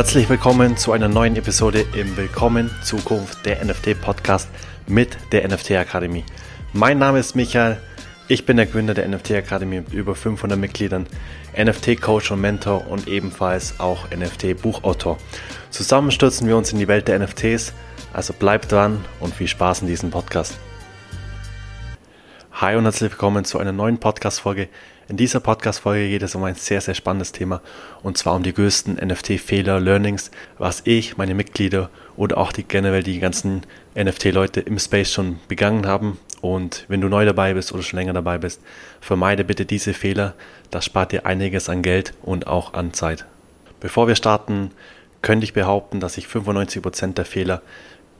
Herzlich willkommen zu einer neuen Episode im Willkommen Zukunft der NFT Podcast mit der NFT Akademie. Mein Name ist Michael, ich bin der Gründer der NFT Akademie mit über 500 Mitgliedern, NFT Coach und Mentor und ebenfalls auch NFT Buchautor. Zusammen stürzen wir uns in die Welt der NFTs, also bleibt dran und viel Spaß in diesem Podcast. Hi und herzlich willkommen zu einer neuen Podcast-Folge. In dieser Podcast-Folge geht es um ein sehr, sehr spannendes Thema und zwar um die größten NFT-Fehler, Learnings, was ich, meine Mitglieder oder auch die generell die ganzen NFT-Leute im Space schon begangen haben. Und wenn du neu dabei bist oder schon länger dabei bist, vermeide bitte diese Fehler. Das spart dir einiges an Geld und auch an Zeit. Bevor wir starten, könnte ich behaupten, dass ich 95% der Fehler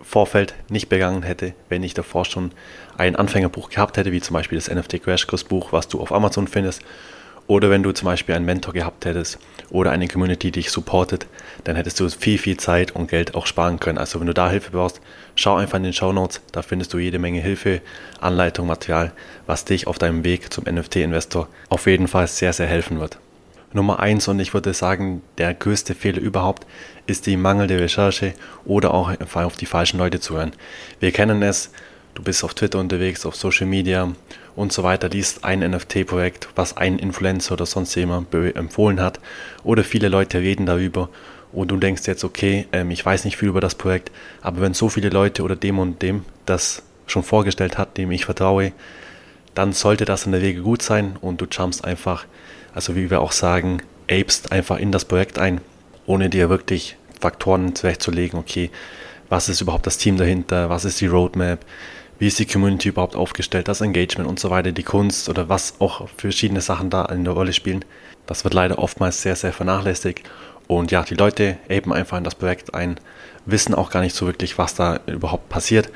Vorfeld nicht begangen hätte, wenn ich davor schon ein Anfängerbuch gehabt hätte, wie zum Beispiel das NFT Crash Kurs Buch, was du auf Amazon findest, oder wenn du zum Beispiel einen Mentor gehabt hättest oder eine Community, die dich supportet, dann hättest du viel, viel Zeit und Geld auch sparen können. Also wenn du da Hilfe brauchst, schau einfach in den Show Notes, da findest du jede Menge Hilfe, Anleitung, Material, was dich auf deinem Weg zum NFT-Investor auf jeden Fall sehr, sehr helfen wird. Nummer eins und ich würde sagen, der größte Fehler überhaupt ist die mangelnde Recherche oder auch auf die falschen Leute zu hören. Wir kennen es, du bist auf Twitter unterwegs, auf Social Media und so weiter, liest ein NFT-Projekt, was ein Influencer oder sonst jemand empfohlen hat oder viele Leute reden darüber und du denkst jetzt, okay, ähm, ich weiß nicht viel über das Projekt, aber wenn so viele Leute oder dem und dem das schon vorgestellt hat, dem ich vertraue, dann sollte das in der Regel gut sein und du jumpst einfach also wie wir auch sagen, apest einfach in das Projekt ein, ohne dir wirklich Faktoren zurechtzulegen, okay, was ist überhaupt das Team dahinter, was ist die Roadmap, wie ist die Community überhaupt aufgestellt, das Engagement und so weiter, die Kunst oder was auch verschiedene Sachen da eine Rolle spielen. Das wird leider oftmals sehr, sehr vernachlässigt. Und ja, die Leute apen einfach in das Projekt ein, wissen auch gar nicht so wirklich, was da überhaupt passiert.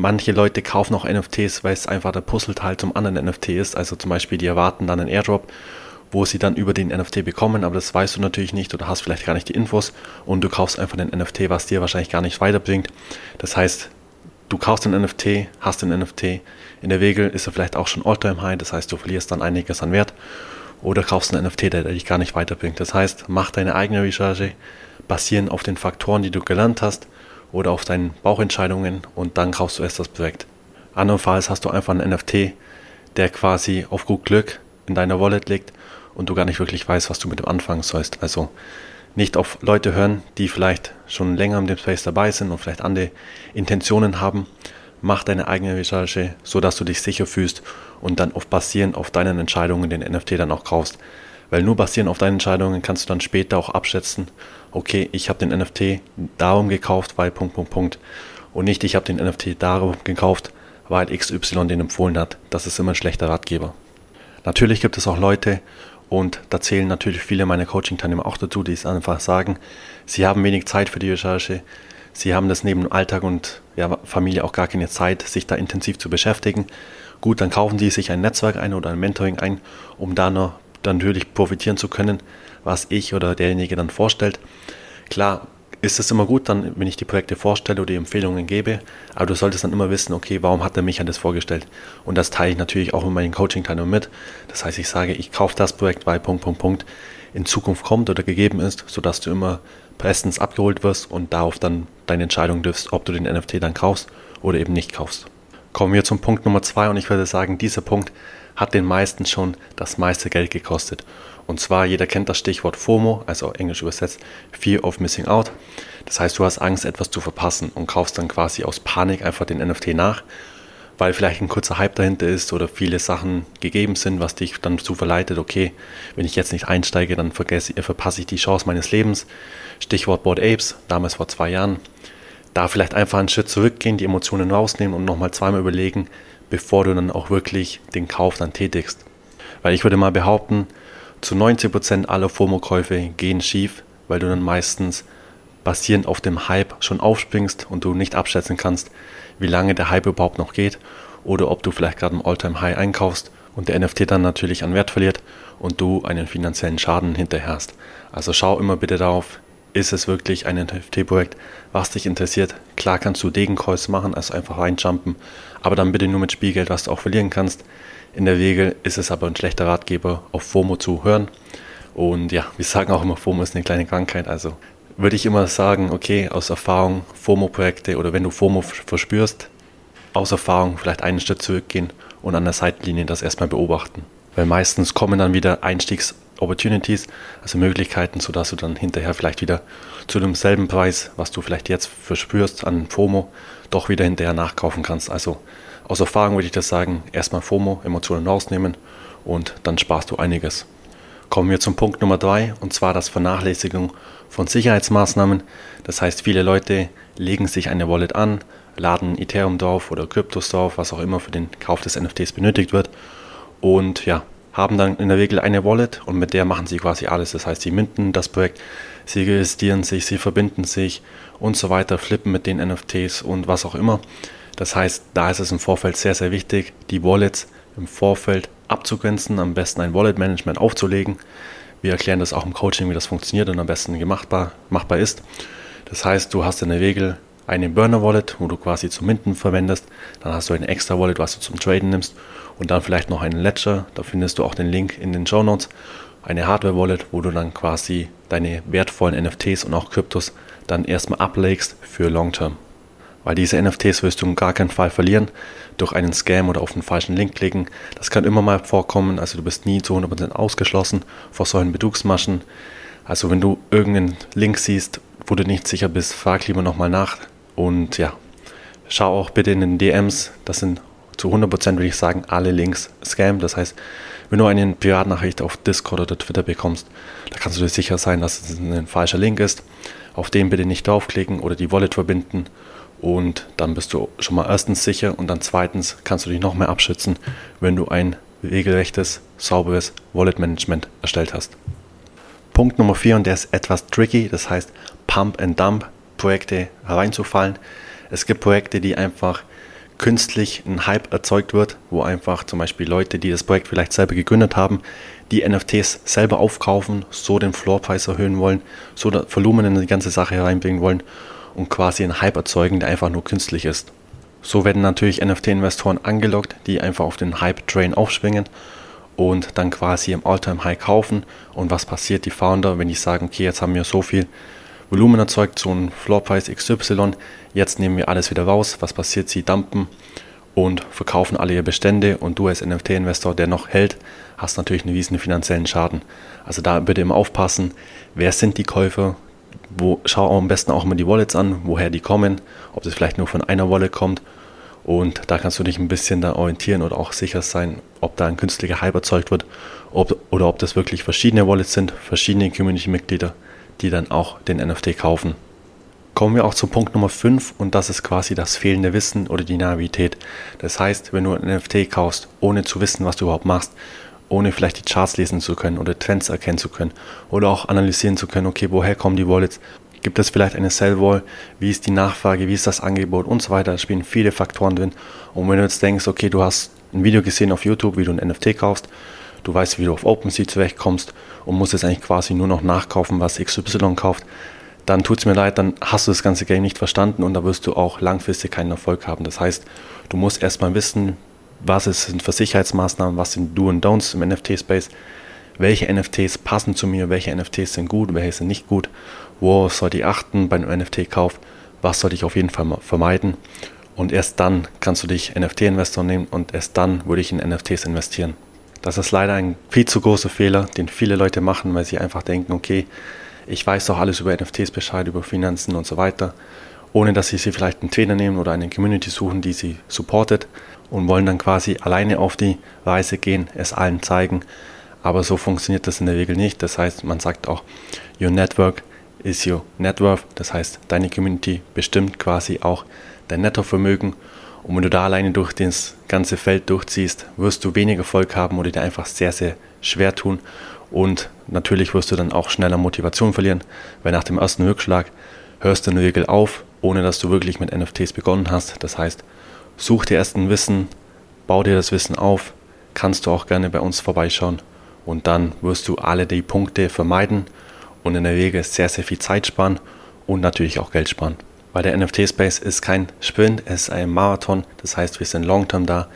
Manche Leute kaufen auch NFTs, weil es einfach der Puzzleteil zum anderen NFT ist. Also zum Beispiel, die erwarten dann einen Airdrop wo sie dann über den NFT bekommen, aber das weißt du natürlich nicht oder hast vielleicht gar nicht die Infos und du kaufst einfach den NFT, was dir wahrscheinlich gar nicht weiterbringt. Das heißt, du kaufst den NFT, hast den NFT, in der Regel ist er vielleicht auch schon All-Time High, das heißt, du verlierst dann einiges an Wert oder kaufst einen NFT, der dich gar nicht weiterbringt. Das heißt, mach deine eigene Recherche, basierend auf den Faktoren, die du gelernt hast oder auf deinen Bauchentscheidungen und dann kaufst du erst das Projekt. Andernfalls hast du einfach einen NFT, der quasi auf gut Glück in deiner Wallet liegt und du gar nicht wirklich weißt, was du mit dem anfangen sollst. Also nicht auf Leute hören, die vielleicht schon länger in dem Space dabei sind und vielleicht andere Intentionen haben. Mach deine eigene Recherche, sodass du dich sicher fühlst und dann auf basierend auf deinen Entscheidungen den NFT dann auch kaufst. Weil nur basierend auf deinen Entscheidungen kannst du dann später auch abschätzen, okay, ich habe den NFT darum gekauft, weil Punkt, Punkt, Punkt. Und nicht, ich habe den NFT darum gekauft, weil XY den empfohlen hat. Das ist immer ein schlechter Ratgeber. Natürlich gibt es auch Leute, und da zählen natürlich viele meiner Coaching-Teilnehmer auch dazu, die es einfach sagen, sie haben wenig Zeit für die Recherche, sie haben das neben Alltag und ja, Familie auch gar keine Zeit, sich da intensiv zu beschäftigen. Gut, dann kaufen sie sich ein Netzwerk ein oder ein Mentoring ein, um da noch dann natürlich profitieren zu können, was ich oder derjenige dann vorstellt. Klar, ist es immer gut, dann, wenn ich die Projekte vorstelle oder die Empfehlungen gebe, aber du solltest dann immer wissen, okay, warum hat er mich an das vorgestellt? Und das teile ich natürlich auch in meinen Coaching-Teilnehmern mit. Das heißt, ich sage, ich kaufe das Projekt, weil Punkt, Punkt, Punkt in Zukunft kommt oder gegeben ist, sodass du immer bestens abgeholt wirst und darauf dann deine Entscheidung triffst, ob du den NFT dann kaufst oder eben nicht kaufst. Kommen wir zum Punkt Nummer zwei und ich würde sagen, dieser Punkt hat den meisten schon das meiste Geld gekostet. Und zwar, jeder kennt das Stichwort FOMO, also englisch übersetzt Fear of Missing Out. Das heißt, du hast Angst, etwas zu verpassen und kaufst dann quasi aus Panik einfach den NFT nach, weil vielleicht ein kurzer Hype dahinter ist oder viele Sachen gegeben sind, was dich dann dazu verleitet, okay, wenn ich jetzt nicht einsteige, dann vergesse, verpasse ich die Chance meines Lebens. Stichwort Board Apes, damals vor zwei Jahren. Da vielleicht einfach einen Schritt zurückgehen, die Emotionen rausnehmen und nochmal zweimal überlegen, bevor du dann auch wirklich den Kauf dann tätigst. Weil ich würde mal behaupten, zu 90% aller FOMO-Käufe gehen schief, weil du dann meistens basierend auf dem Hype schon aufspringst und du nicht abschätzen kannst, wie lange der Hype überhaupt noch geht oder ob du vielleicht gerade im Alltime high einkaufst und der NFT dann natürlich an Wert verliert und du einen finanziellen Schaden hinterher hast. Also schau immer bitte darauf, ist es wirklich ein NFT-Projekt, was dich interessiert. Klar kannst du Degencalls machen, also einfach reinjumpen, aber dann bitte nur mit Spielgeld, was du auch verlieren kannst. In der Regel ist es aber ein schlechter Ratgeber, auf FOMO zu hören. Und ja, wir sagen auch immer, FOMO ist eine kleine Krankheit. Also würde ich immer sagen, okay, aus Erfahrung FOMO-Projekte oder wenn du FOMO verspürst, aus Erfahrung vielleicht einen Schritt zurückgehen und an der Seitenlinie das erstmal beobachten. Weil meistens kommen dann wieder Einstiegs-Opportunities, also Möglichkeiten, sodass du dann hinterher vielleicht wieder zu demselben Preis, was du vielleicht jetzt verspürst an FOMO, doch wieder hinterher nachkaufen kannst. Also aus Erfahrung würde ich das sagen, erstmal FOMO, Emotionen rausnehmen und dann sparst du einiges. Kommen wir zum Punkt Nummer drei und zwar das Vernachlässigung von Sicherheitsmaßnahmen. Das heißt, viele Leute legen sich eine Wallet an, laden Ethereum drauf oder Kryptos drauf, was auch immer für den Kauf des NFTs benötigt wird und ja, haben dann in der Regel eine Wallet und mit der machen sie quasi alles. Das heißt, sie minden das Projekt, sie registrieren sich, sie verbinden sich und so weiter, flippen mit den NFTs und was auch immer. Das heißt, da ist es im Vorfeld sehr, sehr wichtig, die Wallets im Vorfeld abzugrenzen, am besten ein Wallet-Management aufzulegen. Wir erklären das auch im Coaching, wie das funktioniert und am besten machbar, machbar ist. Das heißt, du hast in der Regel eine Burner-Wallet, wo du quasi zum Minden verwendest. Dann hast du ein extra Wallet, was du zum Traden nimmst. Und dann vielleicht noch einen Ledger. Da findest du auch den Link in den Show Notes. Eine Hardware-Wallet, wo du dann quasi deine wertvollen NFTs und auch Kryptos dann erstmal ablegst für Long-Term weil diese NFTs wirst du in gar keinen Fall verlieren durch einen Scam oder auf den falschen Link klicken. Das kann immer mal vorkommen, also du bist nie zu 100% ausgeschlossen vor solchen Betrugsmaschen. Also wenn du irgendeinen Link siehst, wo du nicht sicher bist, frag lieber nochmal nach und ja, schau auch bitte in den DMs, das sind zu 100% würde ich sagen alle Links Scam, das heißt, wenn du eine Privatnachricht auf Discord oder Twitter bekommst, da kannst du dir sicher sein, dass es ein falscher Link ist. Auf den bitte nicht draufklicken oder die Wallet verbinden und dann bist du schon mal erstens sicher und dann zweitens kannst du dich noch mehr abschützen, wenn du ein regelrechtes, sauberes Wallet-Management erstellt hast. Punkt Nummer 4 und der ist etwas tricky, das heißt Pump and Dump Projekte hereinzufallen. Es gibt Projekte, die einfach künstlich ein Hype erzeugt wird, wo einfach zum Beispiel Leute, die das Projekt vielleicht selber gegründet haben, die NFTs selber aufkaufen, so den Floorpreis erhöhen wollen, so Volumen in die ganze Sache hereinbringen wollen und quasi einen Hype erzeugen, der einfach nur künstlich ist. So werden natürlich NFT-Investoren angelockt, die einfach auf den Hype-Train aufschwingen und dann quasi im All-Time-High kaufen. Und was passiert? Die Founder, wenn die sagen, okay, jetzt haben wir so viel Volumen erzeugt, so ein Floorpreis XY, jetzt nehmen wir alles wieder raus. Was passiert? Sie dumpen und verkaufen alle ihre Bestände und du als NFT-Investor, der noch hält, hast natürlich einen riesen finanziellen Schaden. Also da bitte immer aufpassen, wer sind die Käufer, wo, schau am besten auch mal die Wallets an, woher die kommen, ob das vielleicht nur von einer Wallet kommt. Und da kannst du dich ein bisschen da orientieren oder auch sicher sein, ob da ein künstlicher Hype erzeugt wird ob, oder ob das wirklich verschiedene Wallets sind, verschiedene Community-Mitglieder, die dann auch den NFT kaufen. Kommen wir auch zum Punkt Nummer 5 und das ist quasi das fehlende Wissen oder die Naivität. Das heißt, wenn du ein NFT kaufst, ohne zu wissen, was du überhaupt machst ohne vielleicht die Charts lesen zu können oder Trends erkennen zu können oder auch analysieren zu können, okay, woher kommen die Wallets? Gibt es vielleicht eine Sell-Wall? Wie ist die Nachfrage? Wie ist das Angebot? Und so weiter. Da spielen viele Faktoren drin. Und wenn du jetzt denkst, okay, du hast ein Video gesehen auf YouTube, wie du ein NFT kaufst, du weißt, wie du auf OpenSea zurechtkommst und musst jetzt eigentlich quasi nur noch nachkaufen, was XY kauft, dann tut es mir leid, dann hast du das ganze Game nicht verstanden und da wirst du auch langfristig keinen Erfolg haben. Das heißt, du musst erstmal wissen, was sind für Sicherheitsmaßnahmen, was sind Do und Don'ts im NFT-Space, welche NFTs passen zu mir, welche NFTs sind gut, welche sind nicht gut, wo sollte ich achten beim NFT-Kauf, was sollte ich auf jeden Fall vermeiden. Und erst dann kannst du dich NFT-Investor nehmen und erst dann würde ich in NFTs investieren. Das ist leider ein viel zu großer Fehler, den viele Leute machen, weil sie einfach denken, okay, ich weiß doch alles über NFTs Bescheid, über Finanzen und so weiter, ohne dass sie sich vielleicht einen Trainer nehmen oder eine Community suchen, die sie supportet und wollen dann quasi alleine auf die Reise gehen, es allen zeigen. Aber so funktioniert das in der Regel nicht. Das heißt, man sagt auch, your network is your net worth. Das heißt, deine Community bestimmt quasi auch dein Nettovermögen. Und wenn du da alleine durch das ganze Feld durchziehst, wirst du weniger Erfolg haben oder dir einfach sehr, sehr schwer tun. Und natürlich wirst du dann auch schneller Motivation verlieren, weil nach dem ersten Rückschlag hörst du in der Regel auf, ohne dass du wirklich mit NFTs begonnen hast. Das heißt, Such dir erst ein Wissen, bau dir das Wissen auf, kannst du auch gerne bei uns vorbeischauen und dann wirst du alle die Punkte vermeiden und in der Regel sehr, sehr viel Zeit sparen und natürlich auch Geld sparen. Weil der NFT-Space ist kein Sprint, es ist ein Marathon, das heißt, wir sind long-term da.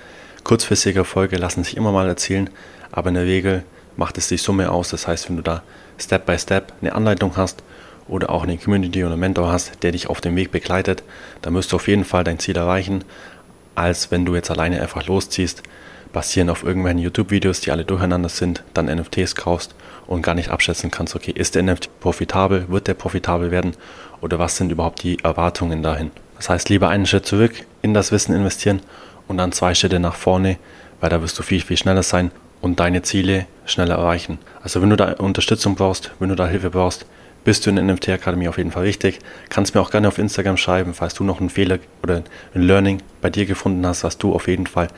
Kurzfristige Erfolge lassen sich immer mal erzielen, aber in der Regel macht es die Summe aus. Das heißt, wenn du da Step by Step eine Anleitung hast oder auch eine Community oder einen Mentor hast, der dich auf dem Weg begleitet, dann wirst du auf jeden Fall dein Ziel erreichen, als wenn du jetzt alleine einfach losziehst, basierend auf irgendwelchen YouTube-Videos, die alle durcheinander sind, dann NFTs kaufst und gar nicht abschätzen kannst, okay, ist der NFT profitabel, wird der profitabel werden oder was sind überhaupt die Erwartungen dahin. Das heißt, lieber einen Schritt zurück in das Wissen investieren und dann zwei Schritte nach vorne, weil da wirst du viel, viel schneller sein und deine Ziele schneller erreichen. Also wenn du da Unterstützung brauchst, wenn du da Hilfe brauchst, bist du in der NFT-Akademie auf jeden Fall richtig. Kannst mir auch gerne auf Instagram schreiben, falls du noch einen Fehler oder ein Learning bei dir gefunden hast, was du auf jeden Fall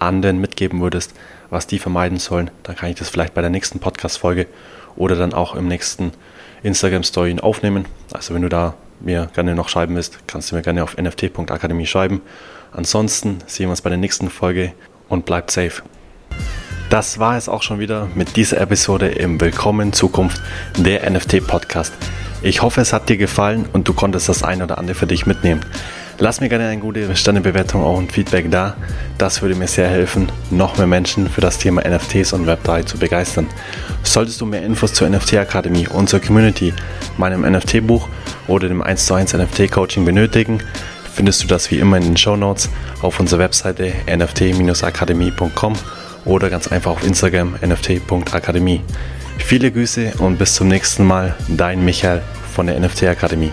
anderen mitgeben würdest, was die vermeiden sollen. Dann kann ich das vielleicht bei der nächsten Podcast-Folge oder dann auch im nächsten Instagram-Story aufnehmen. Also wenn du da mir gerne noch schreiben willst, kannst du mir gerne auf nft.akademie schreiben. Ansonsten sehen wir uns bei der nächsten Folge und bleibt safe. Das war es auch schon wieder mit dieser Episode im Willkommen Zukunft der NFT Podcast. Ich hoffe, es hat dir gefallen und du konntest das ein oder andere für dich mitnehmen. Lass mir gerne eine gute Sternebewertung auch und Feedback da. Das würde mir sehr helfen, noch mehr Menschen für das Thema NFTs und Web3 zu begeistern. Solltest du mehr Infos zur NFT Akademie, unserer Community, meinem NFT-Buch oder dem 1 zu 1 NFT Coaching benötigen, findest du das wie immer in den Show Notes auf unserer Webseite nft-akademie.com oder ganz einfach auf Instagram nft.akademie. Viele Grüße und bis zum nächsten Mal, dein Michael von der NFT Akademie.